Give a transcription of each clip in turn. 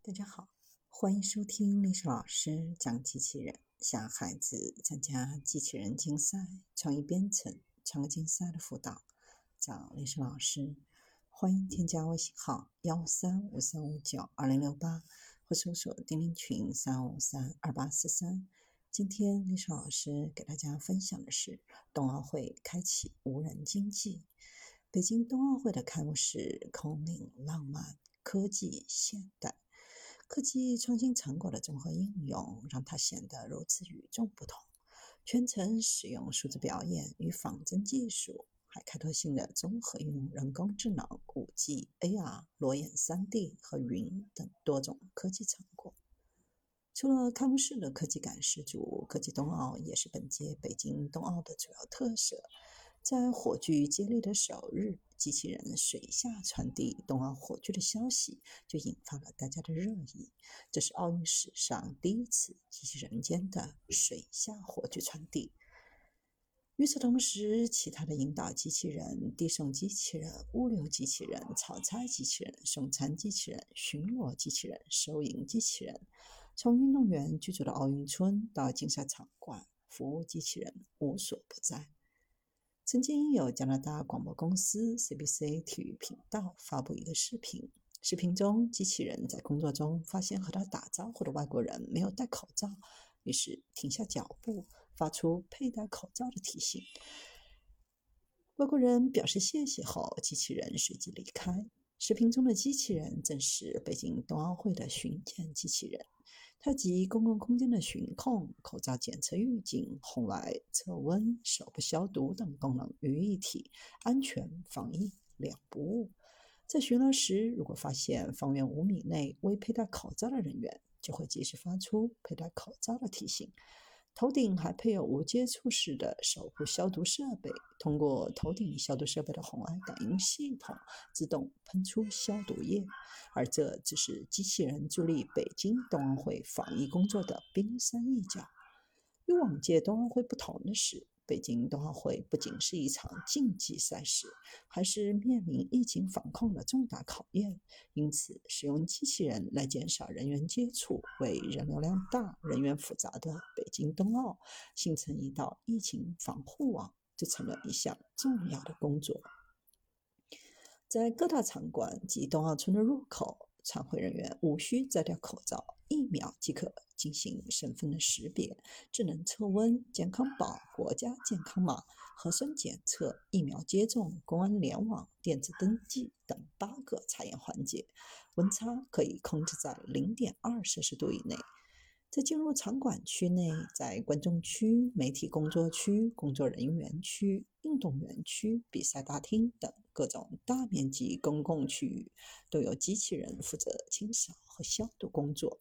大家好，欢迎收听历史老师讲机器人，向孩子参加机器人竞赛、创意编程、创客竞赛的辅导，找历史老师。欢迎添加微信号幺三五三五九二零六八，或搜索钉钉群三五三二八四三。今天历史老师给大家分享的是冬奥会开启无人经济。北京冬奥会的开幕式空灵浪漫，科技现代。科技创新成果的综合应用，让它显得如此与众不同。全程使用数字表演与仿真技术，还开拓性的综合运用人工智能、5G、AR、裸眼 3D 和云等多种科技成果。除了开幕式的科技感十足，科技冬奥也是本届北京冬奥的主要特色。在火炬接力的首日，机器人水下传递冬奥火炬的消息，就引发了大家的热议。这是奥运史上第一次机器人间的水下火炬传递。与此同时，其他的引导机器人、递送机器人、物流机器人、炒菜机器人、送餐机器人、巡逻机器人、收银机器人，从运动员居住的奥运村到竞赛场馆，服务机器人无所不在。曾经有加拿大广播公司 CBC 体育频道发布一个视频，视频中机器人在工作中发现和他打招呼的外国人没有戴口罩，于是停下脚步，发出佩戴口罩的提醒。外国人表示谢谢后，机器人随即离开。视频中的机器人正是北京冬奥会的巡检机器人。它集公共空间的巡控、口罩检测预警、红外测温、手部消毒等功能于一体，安全防疫两不误。在巡逻时，如果发现方圆五米内未佩戴口罩的人员，就会及时发出佩戴口罩的提醒。头顶还配有无接触式的手部消毒设备，通过头顶消毒设备的红外感应系统，自动喷出消毒液。而这只是机器人助力北京冬奥会防疫工作的冰山一角。与往届冬奥会不同的是，北京冬奥会不仅是一场竞技赛事，还是面临疫情防控的重大考验。因此，使用机器人来减少人员接触，为人流量大、人员复杂的北京冬奥形成一道疫情防护网，就成了一项重要的工作。在各大场馆及冬奥村的入口，参会人员无需摘掉口罩，一秒即可。进行身份的识别、智能测温、健康宝、国家健康码、核酸检测、疫苗接种、公安联网、电子登记等八个查验环节，温差可以控制在零点二摄氏度以内。在进入场馆区内，在观众区、媒体工作区、工作人员区、运动员区、比赛大厅等各种大面积公共区域，都有机器人负责清扫和消毒工作。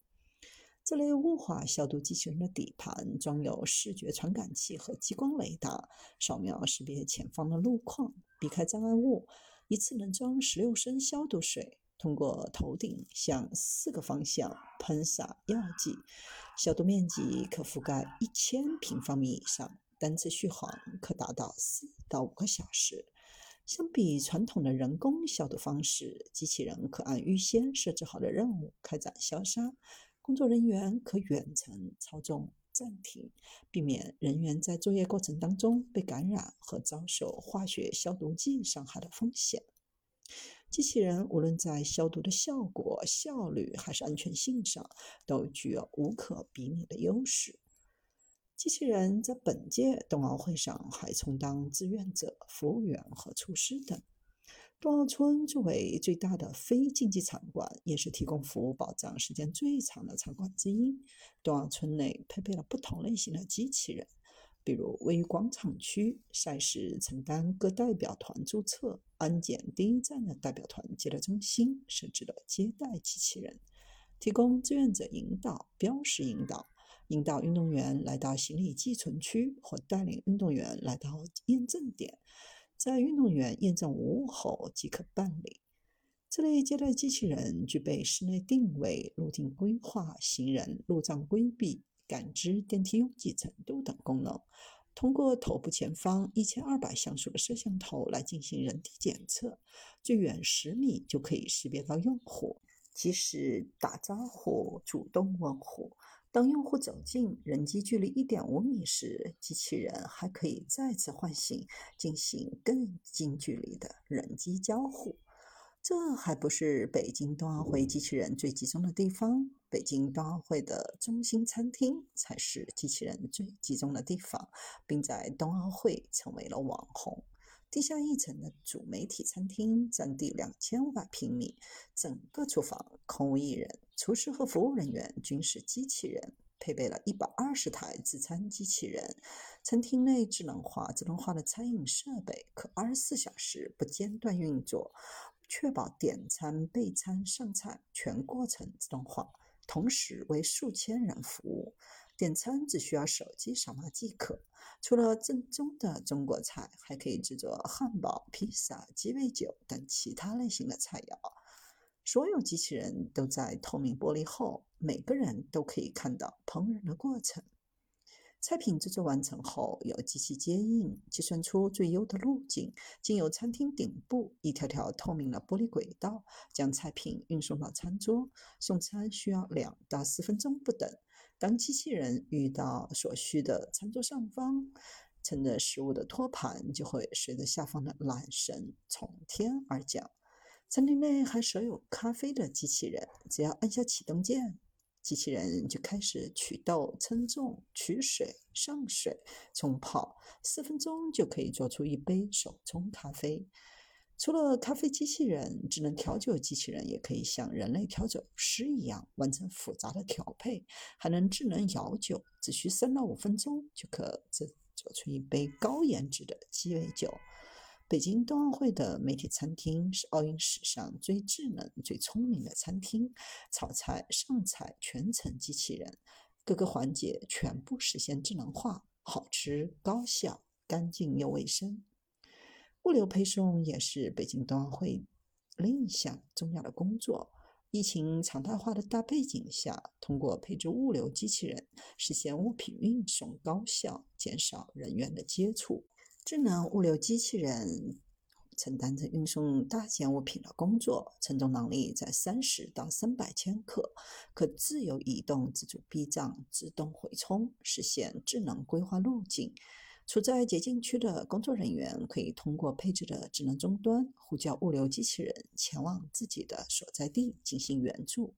这类雾化消毒机器人的底盘装有视觉传感器和激光雷达，扫描识别前方的路况，避开障碍物。一次能装十六升消毒水，通过头顶向四个方向喷洒药剂，消毒面积可覆盖一千平方米以上，单次续航可达到四到五个小时。相比传统的人工消毒方式，机器人可按预先设置好的任务开展消杀。工作人员可远程操纵暂停，避免人员在作业过程当中被感染和遭受化学消毒剂伤害的风险。机器人无论在消毒的效果、效率还是安全性上，都具有无可比拟的优势。机器人在本届冬奥会上还充当志愿者、服务员和厨师等。冬奥村作为最大的非竞技场馆，也是提供服务保障时间最长的场馆之一。冬奥村内配备了不同类型的机器人，比如位于广场区赛事承担各代表团注册、安检第一站的代表团接待中心设置了接待机器人，提供志愿者引导、标识引导、引导运动员来到行李寄存区或带领运动员来到验证点。在运动员验证无误后即可办理。这类接待机器人具备室内定位、路径规划、行人路障规避、感知电梯拥挤程度等功能。通过头部前方一千二百像素的摄像头来进行人体检测，最远十米就可以识别到用户。即使打招呼、主动问候。当用户走近人机距离一点五米时，机器人还可以再次唤醒，进行更近距离的人机交互。这还不是北京冬奥会机器人最集中的地方，北京冬奥会的中心餐厅才是机器人最集中的地方，并在冬奥会成为了网红。地下一层的主媒体餐厅占地两千五百平米，整个厨房空无一人，厨师和服务人员均是机器人，配备了一百二十台自餐机器人。餐厅内智能化、自动化的餐饮设备可二十四小时不间断运作，确保点餐、备餐、上菜全过程自动化，同时为数千人服务。点餐只需要手机扫码即可。除了正宗的中国菜，还可以制作汉堡、披萨、鸡尾酒等其他类型的菜肴。所有机器人都在透明玻璃后，每个人都可以看到烹饪的过程。菜品制作完成后，由机器接应，计算出最优的路径，经由餐厅顶部一条条透明的玻璃轨道，将菜品运送到餐桌。送餐需要两到四分钟不等。当机器人遇到所需的餐桌上方，盛着食物的托盘就会随着下方的缆绳从天而降。餐厅内还设有咖啡的机器人，只要按下启动键，机器人就开始取豆、称重、取水、上水、冲泡，四分钟就可以做出一杯手冲咖啡。除了咖啡机器人，智能调酒机器人也可以像人类调酒师一样完成复杂的调配，还能智能摇酒，只需三到五分钟就可制做出一杯高颜值的鸡尾酒。北京冬奥会的媒体餐厅是奥运史上最智能、最聪明的餐厅，炒菜、上菜全程机器人，各个环节全部实现智能化，好吃、高效、干净又卫生。物流配送也是北京冬奥会另一项重要的工作。疫情常态化的大背景下，通过配置物流机器人，实现物品运送高效，减少人员的接触。智能物流机器人承担着运送大件物品的工作，承重能力在三十到三百千克，可自由移动、自主避障、自动回充，实现智能规划路径。处在解禁区的工作人员可以通过配置的智能终端呼叫物流机器人前往自己的所在地进行援助。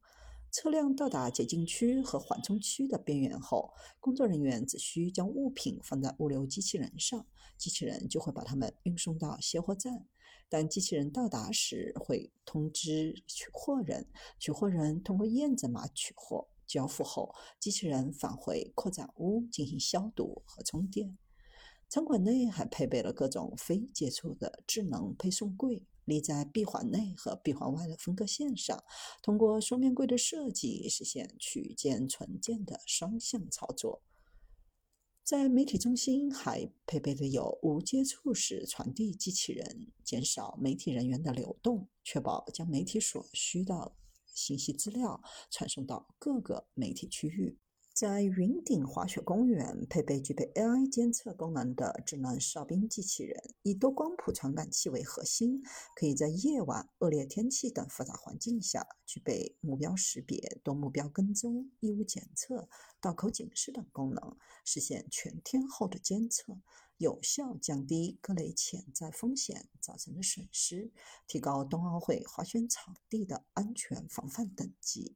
车辆到达解禁区和缓冲区的边缘后，工作人员只需将物品放在物流机器人上，机器人就会把它们运送到卸货站。当机器人到达时，会通知取货人，取货人通过验证码取货，交付后，机器人返回扩展屋进行消毒和充电。餐馆内还配备了各种非接触的智能配送柜，立在闭环内和闭环外的分割线上，通过双面柜的设计，实现取件存件的双向操作。在媒体中心还配备了有无接触式传递机器人，减少媒体人员的流动，确保将媒体所需的信息资料传送到各个媒体区域。在云顶滑雪公园，配备具备 AI 监测功能的智能哨兵机器人，以多光谱传感器为核心，可以在夜晚、恶劣天气等复杂环境下，具备目标识别、多目标跟踪、异物检测、道口警示等功能，实现全天候的监测，有效降低各类潜在风险造成的损失，提高冬奥会滑雪场地的安全防范等级。